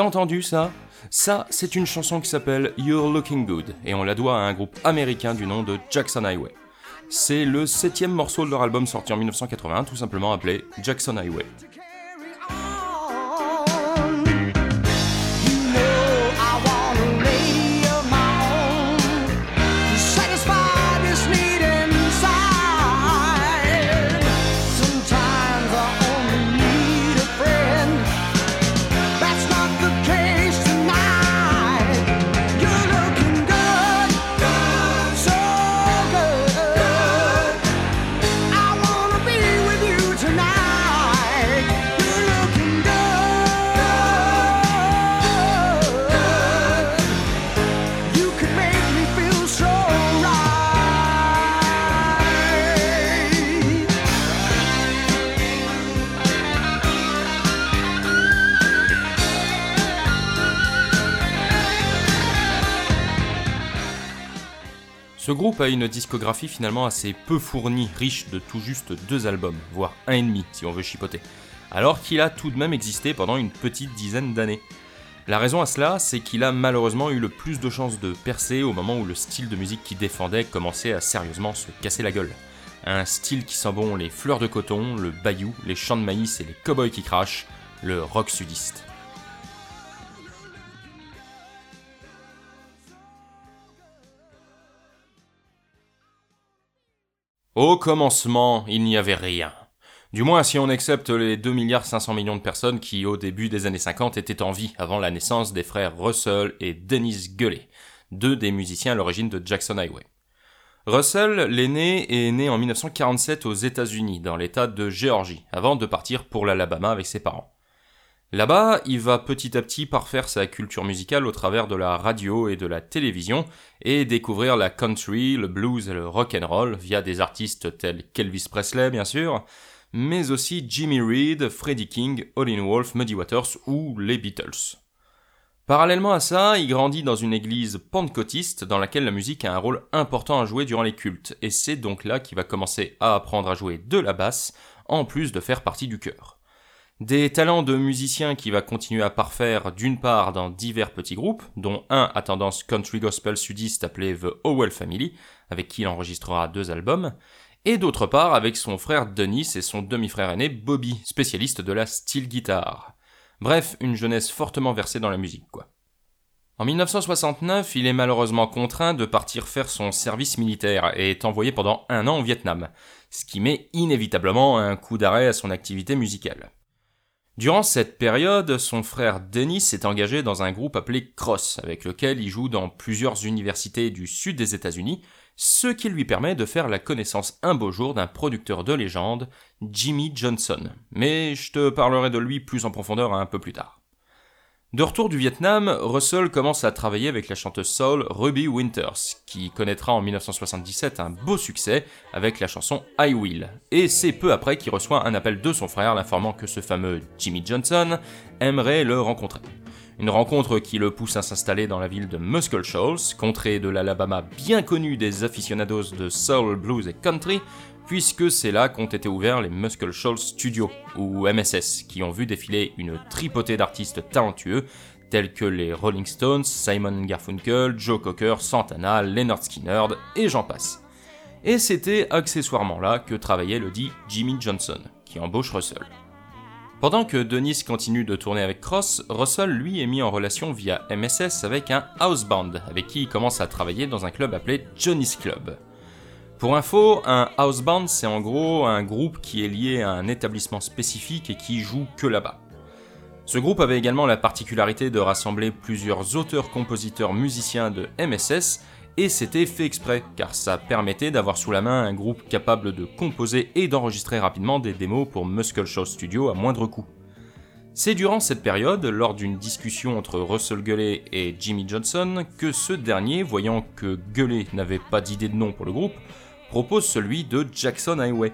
T'as entendu ça? Ça, c'est une chanson qui s'appelle You're Looking Good, et on la doit à un groupe américain du nom de Jackson Highway. C'est le septième morceau de leur album sorti en 1981, tout simplement appelé Jackson Highway. Groupe a une discographie finalement assez peu fournie, riche de tout juste deux albums, voire un et demi si on veut chipoter, alors qu'il a tout de même existé pendant une petite dizaine d'années. La raison à cela, c'est qu'il a malheureusement eu le plus de chances de percer au moment où le style de musique qu'il défendait commençait à sérieusement se casser la gueule. Un style qui sent bon les fleurs de coton, le bayou, les champs de maïs et les cow-boys qui crachent, le rock sudiste. Au commencement, il n'y avait rien. Du moins si on accepte les 2 milliards 500 millions de personnes qui, au début des années 50, étaient en vie avant la naissance des frères Russell et Dennis Gully, deux des musiciens à l'origine de Jackson Highway. Russell, l'aîné, est né en 1947 aux États-Unis, dans l'état de Géorgie, avant de partir pour l'Alabama avec ses parents. Là-bas, il va petit à petit parfaire sa culture musicale au travers de la radio et de la télévision et découvrir la country, le blues et le rock and roll via des artistes tels qu'Elvis Presley bien sûr, mais aussi Jimmy Reed, Freddie King, Olin Wolf, Muddy Waters ou les Beatles. Parallèlement à ça, il grandit dans une église pentecôtiste dans laquelle la musique a un rôle important à jouer durant les cultes, et c'est donc là qu'il va commencer à apprendre à jouer de la basse, en plus de faire partie du chœur. Des talents de musicien qui va continuer à parfaire d'une part dans divers petits groupes, dont un à tendance country gospel sudiste appelé The Howell Family, avec qui il enregistrera deux albums, et d'autre part avec son frère Denis et son demi-frère aîné Bobby, spécialiste de la steel guitar. Bref, une jeunesse fortement versée dans la musique, quoi. En 1969, il est malheureusement contraint de partir faire son service militaire et est envoyé pendant un an au Vietnam, ce qui met inévitablement un coup d'arrêt à son activité musicale. Durant cette période, son frère Dennis s'est engagé dans un groupe appelé Cross, avec lequel il joue dans plusieurs universités du sud des États-Unis, ce qui lui permet de faire la connaissance un beau jour d'un producteur de légende, Jimmy Johnson. Mais je te parlerai de lui plus en profondeur un peu plus tard. De retour du Vietnam, Russell commence à travailler avec la chanteuse soul Ruby Winters, qui connaîtra en 1977 un beau succès avec la chanson I Will. Et c'est peu après qu'il reçoit un appel de son frère l'informant que ce fameux Jimmy Johnson aimerait le rencontrer. Une rencontre qui le pousse à s'installer dans la ville de Muscle Shoals, contrée de l'Alabama bien connue des aficionados de soul, blues et country, puisque c'est là qu'ont été ouverts les Muscle Shoals Studios, ou MSS, qui ont vu défiler une tripotée d'artistes talentueux tels que les Rolling Stones, Simon Garfunkel, Joe Cocker, Santana, Leonard Skinner et j'en passe. Et c'était accessoirement là que travaillait le dit Jimmy Johnson, qui embauche Russell. Pendant que Dennis continue de tourner avec Cross, Russell lui est mis en relation via MSS avec un house band, avec qui il commence à travailler dans un club appelé Johnny's Club. Pour info, un house band, c'est en gros un groupe qui est lié à un établissement spécifique et qui joue que là-bas. Ce groupe avait également la particularité de rassembler plusieurs auteurs, compositeurs, musiciens de MSS, et c'était fait exprès, car ça permettait d'avoir sous la main un groupe capable de composer et d'enregistrer rapidement des démos pour Muscle Show Studio à moindre coût. C'est durant cette période, lors d'une discussion entre Russell Gully et Jimmy Johnson, que ce dernier, voyant que Gully n'avait pas d'idée de nom pour le groupe, propose celui de Jackson Highway.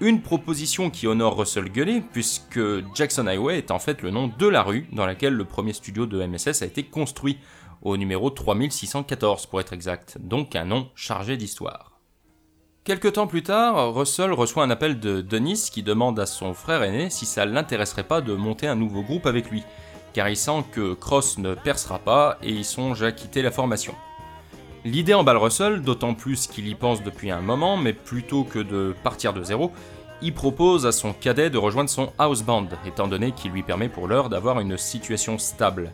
Une proposition qui honore Russell Gully, puisque Jackson Highway est en fait le nom de la rue dans laquelle le premier studio de MSS a été construit, au numéro 3614 pour être exact, donc un nom chargé d'histoire. Quelque temps plus tard, Russell reçoit un appel de Dennis qui demande à son frère aîné si ça l'intéresserait pas de monter un nouveau groupe avec lui, car il sent que Cross ne percera pas et il songe à quitter la formation. L'idée emballe Russell, d'autant plus qu'il y pense depuis un moment, mais plutôt que de partir de zéro, il propose à son cadet de rejoindre son house band, étant donné qu'il lui permet pour l'heure d'avoir une situation stable.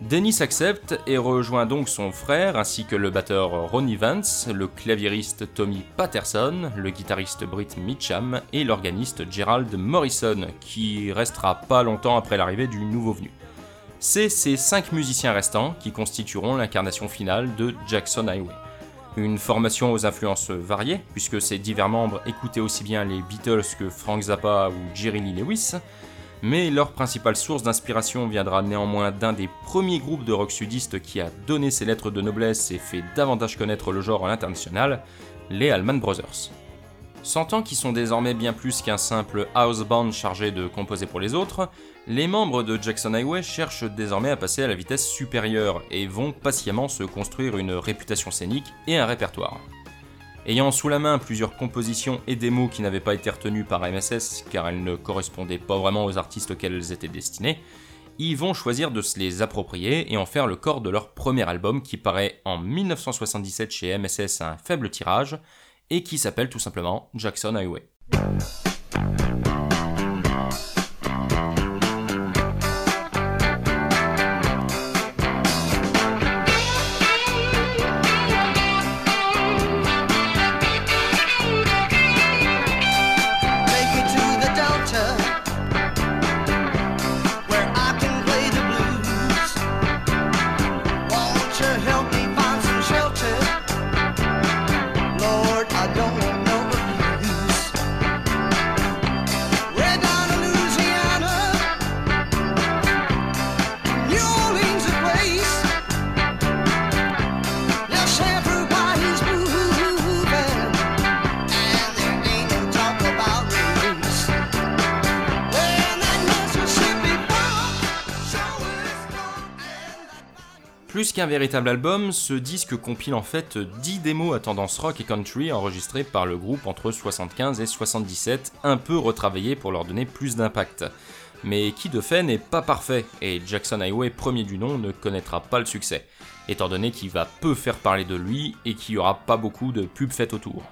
Dennis accepte et rejoint donc son frère ainsi que le batteur Ronnie Vance, le claviériste Tommy Patterson, le guitariste Britt Mitcham et l'organiste Gerald Morrison, qui restera pas longtemps après l'arrivée du nouveau venu. C'est ces cinq musiciens restants qui constitueront l'incarnation finale de Jackson Highway. Une formation aux influences variées, puisque ces divers membres écoutaient aussi bien les Beatles que Frank Zappa ou Jerry Lee Lewis, mais leur principale source d'inspiration viendra néanmoins d'un des premiers groupes de rock sudistes qui a donné ses lettres de noblesse et fait davantage connaître le genre à l'international, les Allman Brothers. Sentant qu'ils sont désormais bien plus qu'un simple house band chargé de composer pour les autres, les membres de Jackson Highway cherchent désormais à passer à la vitesse supérieure et vont patiemment se construire une réputation scénique et un répertoire. Ayant sous la main plusieurs compositions et démos qui n'avaient pas été retenues par MSS car elles ne correspondaient pas vraiment aux artistes auxquels elles étaient destinées, ils vont choisir de se les approprier et en faire le corps de leur premier album qui paraît en 1977 chez MSS à un faible tirage et qui s'appelle tout simplement Jackson Highway. Plus qu'un véritable album, ce disque compile en fait 10 démos à tendance rock et country enregistrées par le groupe entre 75 et 77, un peu retravaillées pour leur donner plus d'impact. Mais qui de fait n'est pas parfait, et Jackson Highway, premier du nom, ne connaîtra pas le succès, étant donné qu'il va peu faire parler de lui et qu'il n'y aura pas beaucoup de pubs faites autour.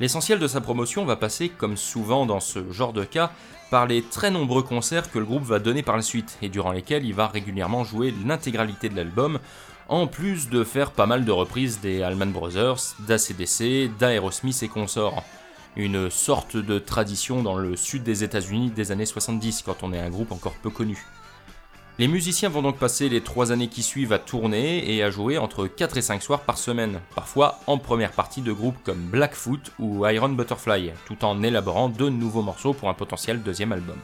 L'essentiel de sa promotion va passer, comme souvent dans ce genre de cas, par les très nombreux concerts que le groupe va donner par la suite, et durant lesquels il va régulièrement jouer l'intégralité de l'album, en plus de faire pas mal de reprises des Allman Brothers, d'ACDC, d'Aerosmith et consorts. une sorte de tradition dans le sud des États-Unis des années 70 quand on est un groupe encore peu connu. Les musiciens vont donc passer les trois années qui suivent à tourner et à jouer entre 4 et 5 soirs par semaine, parfois en première partie de groupes comme Blackfoot ou Iron Butterfly, tout en élaborant de nouveaux morceaux pour un potentiel deuxième album.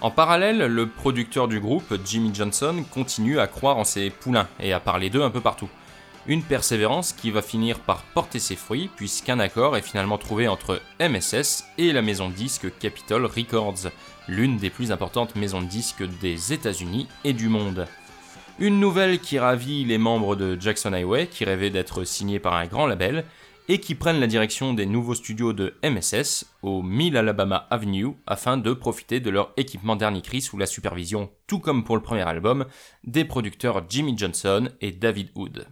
En parallèle, le producteur du groupe, Jimmy Johnson, continue à croire en ses poulains et à parler d'eux un peu partout. Une persévérance qui va finir par porter ses fruits puisqu'un accord est finalement trouvé entre MSS et la maison de disques Capitol Records, l'une des plus importantes maisons de disques des États-Unis et du monde. Une nouvelle qui ravit les membres de Jackson Highway qui rêvaient d'être signés par un grand label et qui prennent la direction des nouveaux studios de MSS au 1000 Alabama Avenue afin de profiter de leur équipement dernier cri sous la supervision, tout comme pour le premier album, des producteurs Jimmy Johnson et David Wood.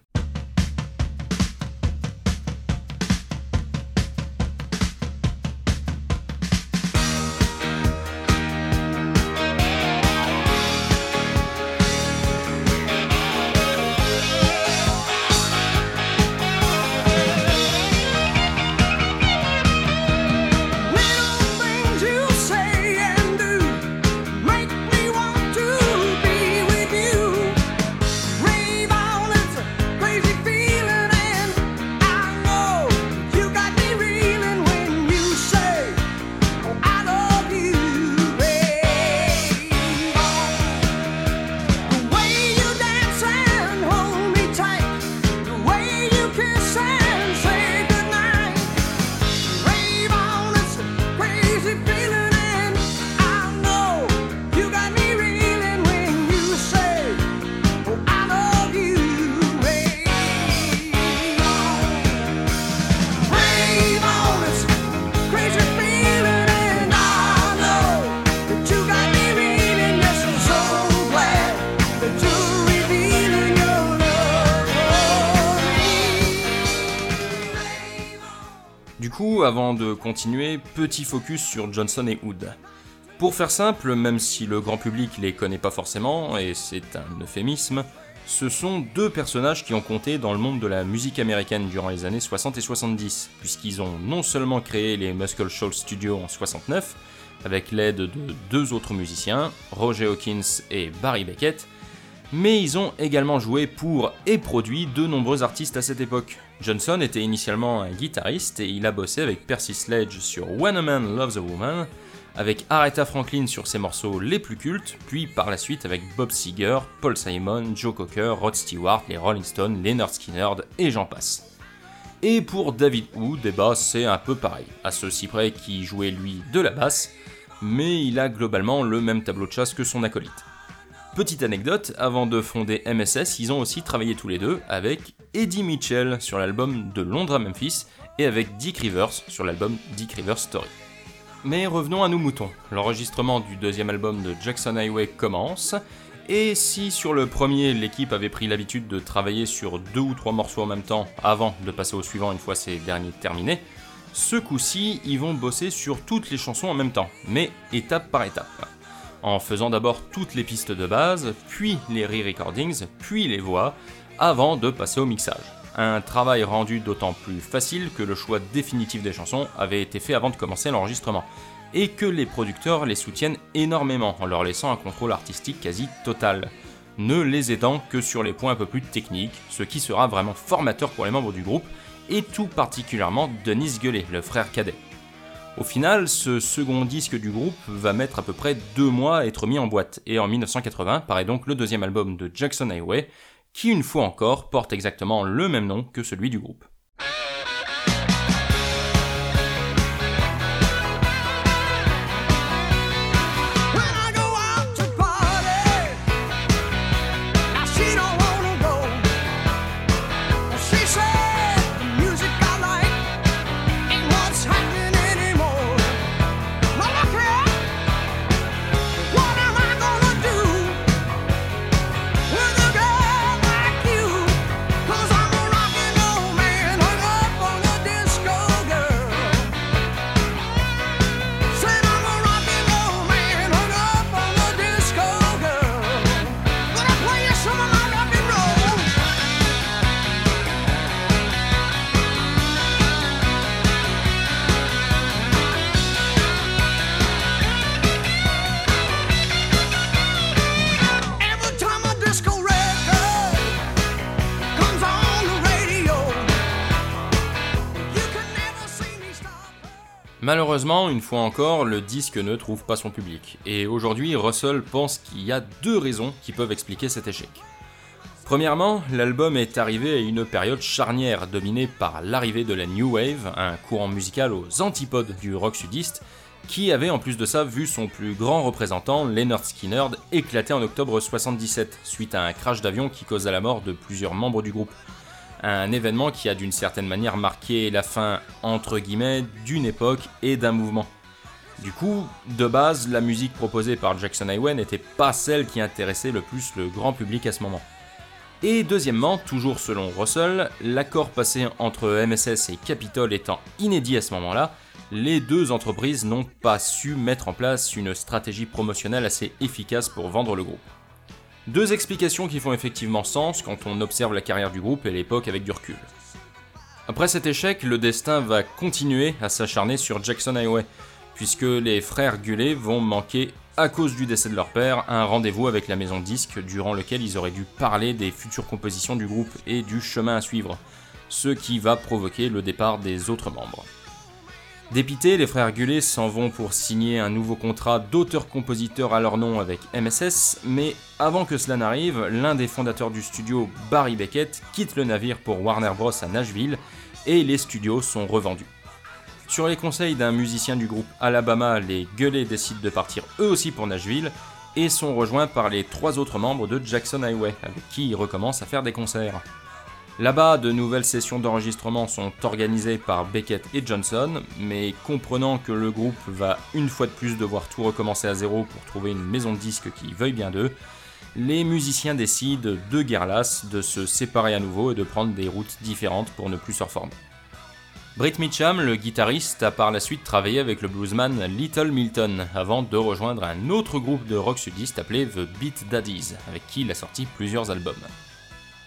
Avant de continuer, petit focus sur Johnson et Wood. Pour faire simple, même si le grand public les connaît pas forcément, et c'est un euphémisme, ce sont deux personnages qui ont compté dans le monde de la musique américaine durant les années 60 et 70, puisqu'ils ont non seulement créé les Muscle Shoals Studios en 69, avec l'aide de deux autres musiciens, Roger Hawkins et Barry Beckett, mais ils ont également joué pour et produit de nombreux artistes à cette époque. Johnson était initialement un guitariste et il a bossé avec Percy Sledge sur When a Man Loves a Woman, avec Aretha Franklin sur ses morceaux les plus cultes, puis par la suite avec Bob Seger, Paul Simon, Joe Cocker, Rod Stewart, les Rolling Stones, Leonard Skinner et j'en passe. Et pour David Wood, c'est un peu pareil, à ceci près qu'il jouait lui de la basse, mais il a globalement le même tableau de chasse que son acolyte. Petite anecdote, avant de fonder MSS, ils ont aussi travaillé tous les deux avec Eddie Mitchell sur l'album de Londres à Memphis et avec Dick Rivers sur l'album Dick Rivers Story. Mais revenons à nos moutons. L'enregistrement du deuxième album de Jackson Highway commence, et si sur le premier l'équipe avait pris l'habitude de travailler sur deux ou trois morceaux en même temps avant de passer au suivant une fois ces derniers terminés, ce coup-ci ils vont bosser sur toutes les chansons en même temps, mais étape par étape en faisant d'abord toutes les pistes de base, puis les re-recordings, puis les voix, avant de passer au mixage. Un travail rendu d'autant plus facile que le choix définitif des chansons avait été fait avant de commencer l'enregistrement, et que les producteurs les soutiennent énormément en leur laissant un contrôle artistique quasi total, ne les aidant que sur les points un peu plus techniques, ce qui sera vraiment formateur pour les membres du groupe, et tout particulièrement Denis Guelet, le frère cadet. Au final, ce second disque du groupe va mettre à peu près deux mois à être mis en boîte, et en 1980 paraît donc le deuxième album de Jackson Highway, qui une fois encore porte exactement le même nom que celui du groupe. Malheureusement, une fois encore, le disque ne trouve pas son public, et aujourd'hui Russell pense qu'il y a deux raisons qui peuvent expliquer cet échec. Premièrement, l'album est arrivé à une période charnière dominée par l'arrivée de la New Wave, un courant musical aux antipodes du rock sudiste, qui avait en plus de ça vu son plus grand représentant, Leonard Skinner, éclater en octobre 77, suite à un crash d'avion qui causa la mort de plusieurs membres du groupe. Un événement qui a d'une certaine manière marqué la fin, entre guillemets, d'une époque et d'un mouvement. Du coup, de base, la musique proposée par Jackson Highway n'était pas celle qui intéressait le plus le grand public à ce moment. Et deuxièmement, toujours selon Russell, l'accord passé entre MSS et Capitol étant inédit à ce moment-là, les deux entreprises n'ont pas su mettre en place une stratégie promotionnelle assez efficace pour vendre le groupe. Deux explications qui font effectivement sens quand on observe la carrière du groupe et l'époque avec du recul. Après cet échec, le destin va continuer à s'acharner sur Jackson Highway, puisque les frères Gullet vont manquer à cause du décès de leur père, un rendez-vous avec la maison disque durant lequel ils auraient dû parler des futures compositions du groupe et du chemin à suivre, ce qui va provoquer le départ des autres membres. Dépités, les frères Gullet s'en vont pour signer un nouveau contrat d'auteur-compositeur à leur nom avec MSS, mais avant que cela n'arrive, l'un des fondateurs du studio, Barry Beckett, quitte le navire pour Warner Bros. à Nashville, et les studios sont revendus. Sur les conseils d'un musicien du groupe Alabama, les Gueulets décident de partir eux aussi pour Nashville et sont rejoints par les trois autres membres de Jackson Highway, avec qui ils recommencent à faire des concerts. Là-bas, de nouvelles sessions d'enregistrement sont organisées par Beckett et Johnson, mais comprenant que le groupe va une fois de plus devoir tout recommencer à zéro pour trouver une maison de disques qui veuille bien d'eux, les musiciens décident de guerre lasse de se séparer à nouveau et de prendre des routes différentes pour ne plus se reformer. Britt Mitcham, le guitariste, a par la suite travaillé avec le bluesman Little Milton avant de rejoindre un autre groupe de rock sudiste appelé The Beat Daddies, avec qui il a sorti plusieurs albums.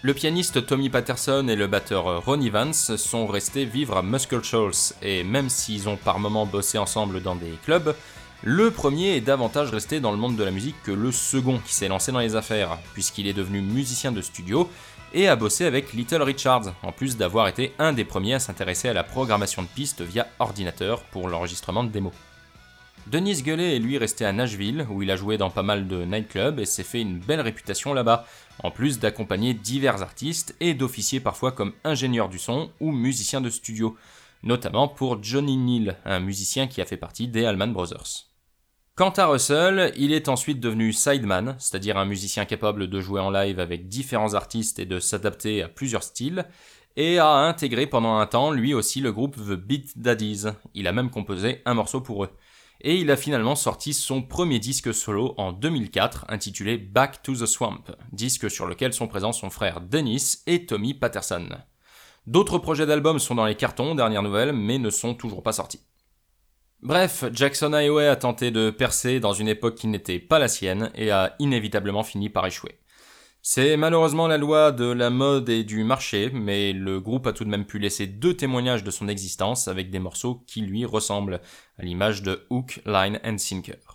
Le pianiste Tommy Patterson et le batteur Ron Evans sont restés vivre à Muscle Shoals, et même s'ils ont par moments bossé ensemble dans des clubs, le premier est davantage resté dans le monde de la musique que le second qui s'est lancé dans les affaires, puisqu'il est devenu musicien de studio et a bossé avec Little Richard, en plus d'avoir été un des premiers à s'intéresser à la programmation de pistes via ordinateur pour l'enregistrement de démos. Denis Gueuley est lui resté à Nashville, où il a joué dans pas mal de nightclubs et s'est fait une belle réputation là-bas, en plus d'accompagner divers artistes et d'officier parfois comme ingénieur du son ou musicien de studio, notamment pour Johnny Neal, un musicien qui a fait partie des Allman Brothers. Quant à Russell, il est ensuite devenu sideman, c'est-à-dire un musicien capable de jouer en live avec différents artistes et de s'adapter à plusieurs styles, et a intégré pendant un temps lui aussi le groupe The Beat Daddies. Il a même composé un morceau pour eux. Et il a finalement sorti son premier disque solo en 2004 intitulé Back to the Swamp, disque sur lequel sont présents son frère Dennis et Tommy Patterson. D'autres projets d'albums sont dans les cartons, dernière nouvelle, mais ne sont toujours pas sortis. Bref, Jackson Highway a tenté de percer dans une époque qui n'était pas la sienne et a inévitablement fini par échouer. C'est malheureusement la loi de la mode et du marché, mais le groupe a tout de même pu laisser deux témoignages de son existence avec des morceaux qui lui ressemblent, à l'image de Hook, Line and Sinker.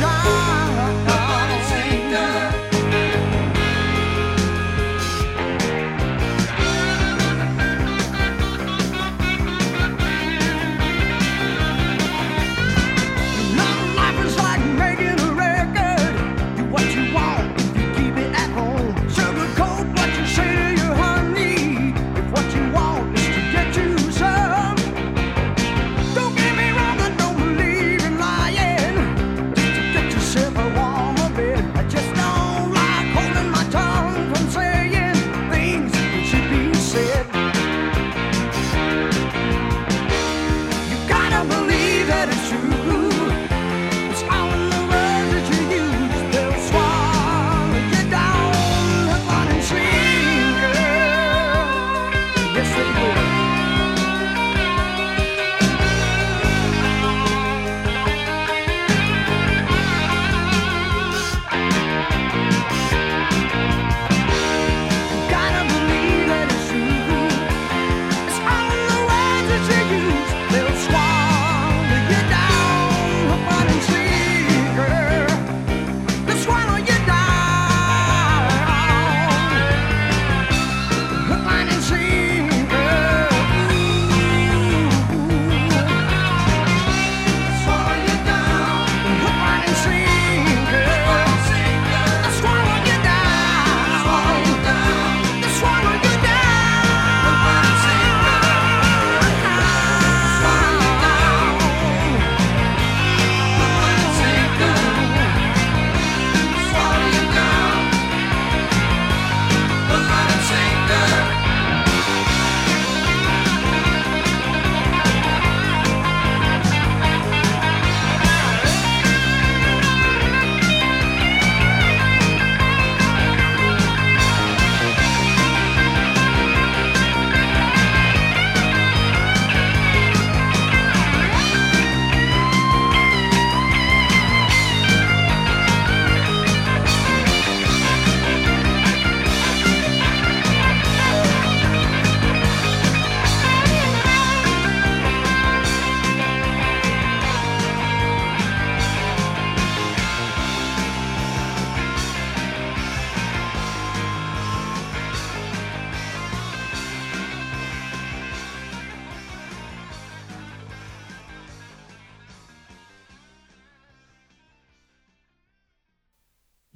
right.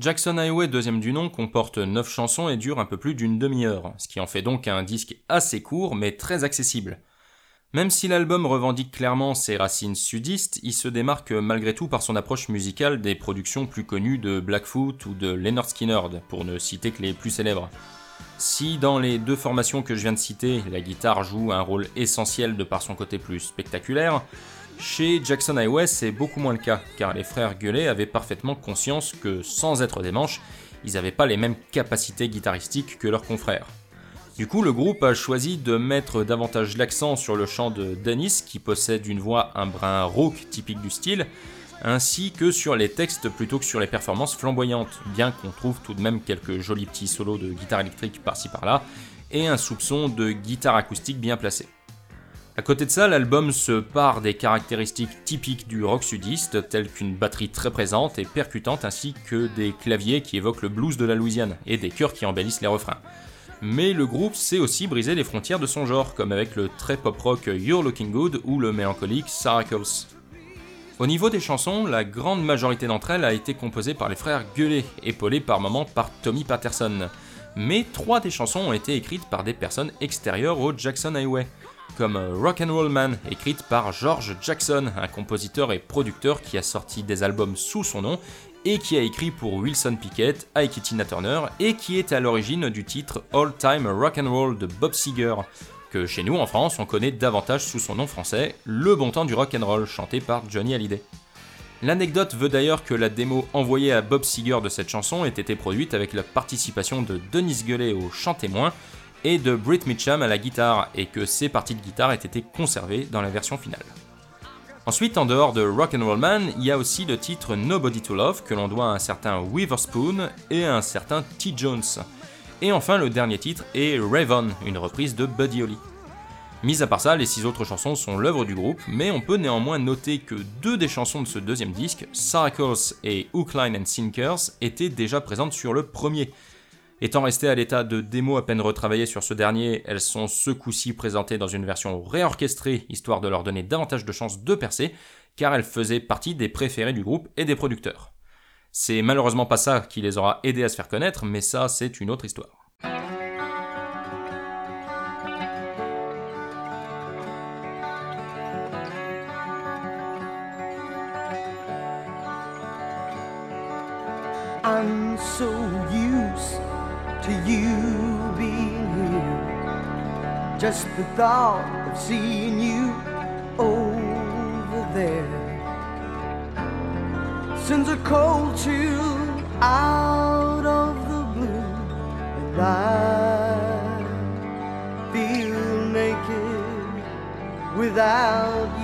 Jackson Highway, deuxième du nom, comporte 9 chansons et dure un peu plus d'une demi-heure, ce qui en fait donc un disque assez court mais très accessible. Même si l'album revendique clairement ses racines sudistes, il se démarque malgré tout par son approche musicale des productions plus connues de Blackfoot ou de Leonard Skinner, pour ne citer que les plus célèbres. Si dans les deux formations que je viens de citer, la guitare joue un rôle essentiel de par son côté plus spectaculaire, chez Jackson Highway, c'est beaucoup moins le cas, car les frères Gueulet avaient parfaitement conscience que, sans être des manches, ils n'avaient pas les mêmes capacités guitaristiques que leurs confrères. Du coup, le groupe a choisi de mettre davantage l'accent sur le chant de Dennis, qui possède une voix un brin rauque typique du style, ainsi que sur les textes plutôt que sur les performances flamboyantes, bien qu'on trouve tout de même quelques jolis petits solos de guitare électrique par-ci par-là, et un soupçon de guitare acoustique bien placé. À côté de ça, l'album se part des caractéristiques typiques du rock sudiste, telles qu'une batterie très présente et percutante, ainsi que des claviers qui évoquent le blues de la Louisiane, et des chœurs qui embellissent les refrains. Mais le groupe sait aussi briser les frontières de son genre, comme avec le très pop-rock You're Looking Good ou le mélancolique Saracles. Au niveau des chansons, la grande majorité d'entre elles a été composée par les frères Gueulet, épaulés par moments par Tommy Patterson. Mais trois des chansons ont été écrites par des personnes extérieures au Jackson Highway comme Rock and Roll Man, écrite par George Jackson, un compositeur et producteur qui a sorti des albums sous son nom et qui a écrit pour Wilson Pickett, Ike Turner et qui est à l'origine du titre All Time Rock and Roll de Bob Seger, que chez nous en France on connaît davantage sous son nom français, Le Bon Temps du Rock and Roll, chanté par Johnny Hallyday. L'anecdote veut d'ailleurs que la démo envoyée à Bob Seger de cette chanson ait été produite avec la participation de Denis Gueulet au chant témoin, et de Britt Mitcham à la guitare, et que ces parties de guitare aient été conservées dans la version finale. Ensuite, en dehors de Rock and Roll Man, il y a aussi le titre Nobody to Love que l'on doit à un certain Weatherspoon et à un certain T. Jones. Et enfin, le dernier titre est Raven, une reprise de Buddy Holly. Mis à part ça, les six autres chansons sont l'œuvre du groupe, mais on peut néanmoins noter que deux des chansons de ce deuxième disque, Circles et Hook, Line and Sinkers, étaient déjà présentes sur le premier, Étant restées à l'état de démo à peine retravaillées sur ce dernier, elles sont ce coup-ci présentées dans une version réorchestrée, histoire de leur donner davantage de chances de percer, car elles faisaient partie des préférés du groupe et des producteurs. C'est malheureusement pas ça qui les aura aidés à se faire connaître, mais ça c'est une autre histoire. The thought of seeing you over there sends a cold chill out of the blue, and I feel naked without you.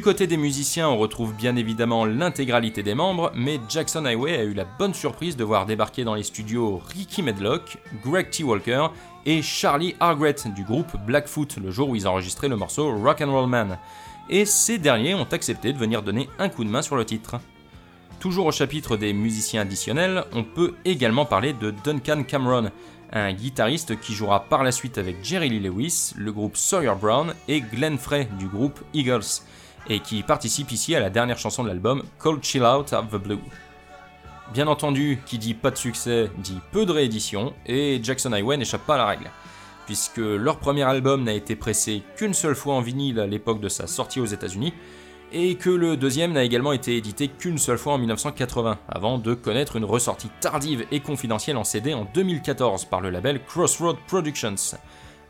Du côté des musiciens, on retrouve bien évidemment l'intégralité des membres, mais Jackson Highway a eu la bonne surprise de voir débarquer dans les studios Ricky Medlock, Greg T. Walker et Charlie Argret du groupe Blackfoot le jour où ils enregistraient le morceau Rock and Roll Man. Et ces derniers ont accepté de venir donner un coup de main sur le titre. Toujours au chapitre des musiciens additionnels, on peut également parler de Duncan Cameron, un guitariste qui jouera par la suite avec Jerry Lee Lewis, le groupe Sawyer Brown et Glenn Frey du groupe Eagles, et qui participe ici à la dernière chanson de l'album Cold Chill Out of the Blue. Bien entendu, qui dit pas de succès dit peu de rééditions, et Jackson Highway n'échappe pas à la règle, puisque leur premier album n'a été pressé qu'une seule fois en vinyle à l'époque de sa sortie aux États-Unis, et que le deuxième n'a également été édité qu'une seule fois en 1980, avant de connaître une ressortie tardive et confidentielle en CD en 2014 par le label Crossroad Productions,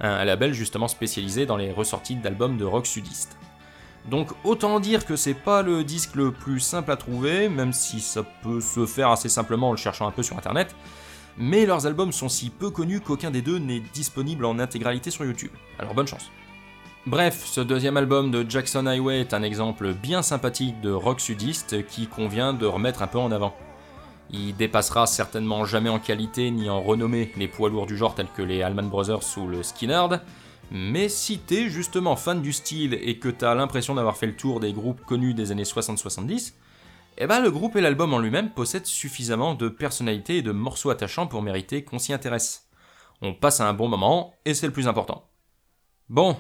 un label justement spécialisé dans les ressorties d'albums de rock sudiste. Donc autant dire que c'est pas le disque le plus simple à trouver, même si ça peut se faire assez simplement en le cherchant un peu sur internet, mais leurs albums sont si peu connus qu'aucun des deux n'est disponible en intégralité sur YouTube. Alors bonne chance. Bref, ce deuxième album de Jackson Highway est un exemple bien sympathique de rock sudiste qui convient de remettre un peu en avant. Il dépassera certainement jamais en qualité ni en renommée les poids lourds du genre tels que les Allman Brothers ou le Skinnerd, mais si t'es justement fan du style et que t'as l'impression d'avoir fait le tour des groupes connus des années 60-70, eh ben le groupe et l'album en lui-même possèdent suffisamment de personnalité et de morceaux attachants pour mériter qu'on s'y intéresse. On passe un bon moment et c'est le plus important. Bon,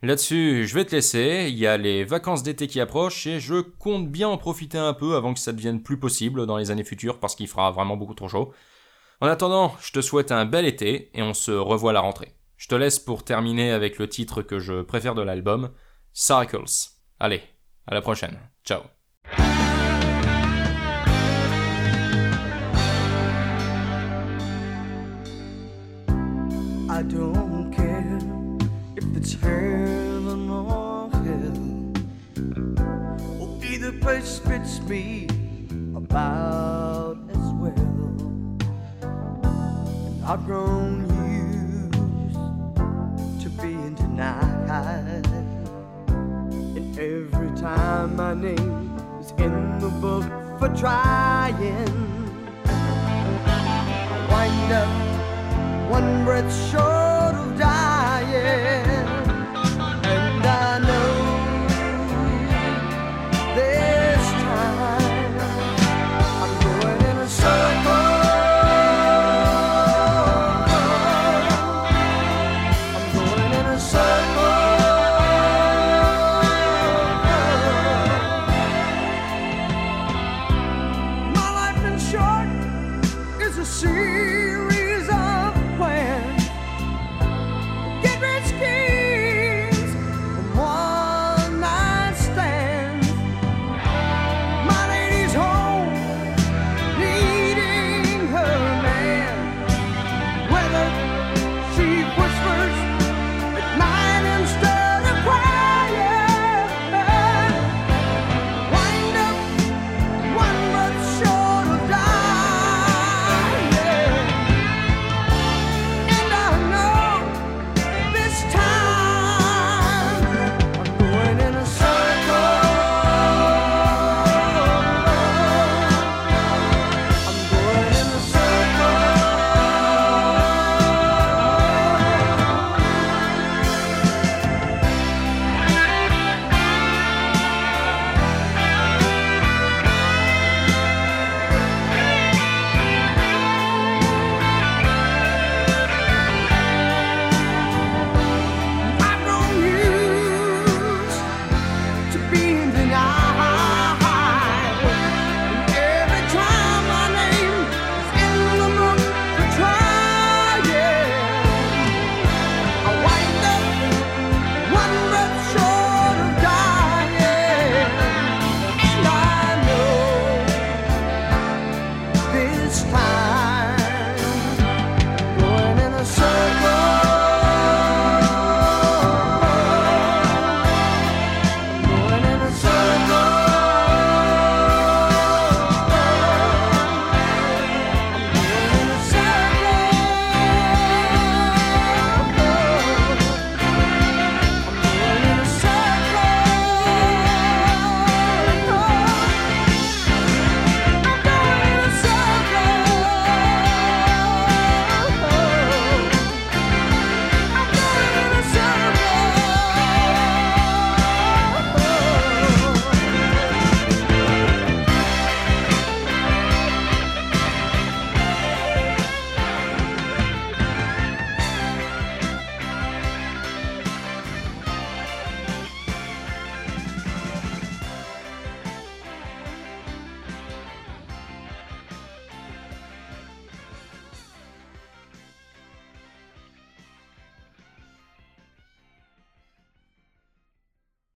Là-dessus, je vais te laisser, il y a les vacances d'été qui approchent et je compte bien en profiter un peu avant que ça devienne plus possible dans les années futures parce qu'il fera vraiment beaucoup trop chaud. En attendant, je te souhaite un bel été et on se revoit à la rentrée. Je te laisse pour terminer avec le titre que je préfère de l'album, Cycles. Allez, à la prochaine. Ciao. If it's heaven or hell. Being denied. And every time my name is in the book for trying, I wind up one breath short of dying.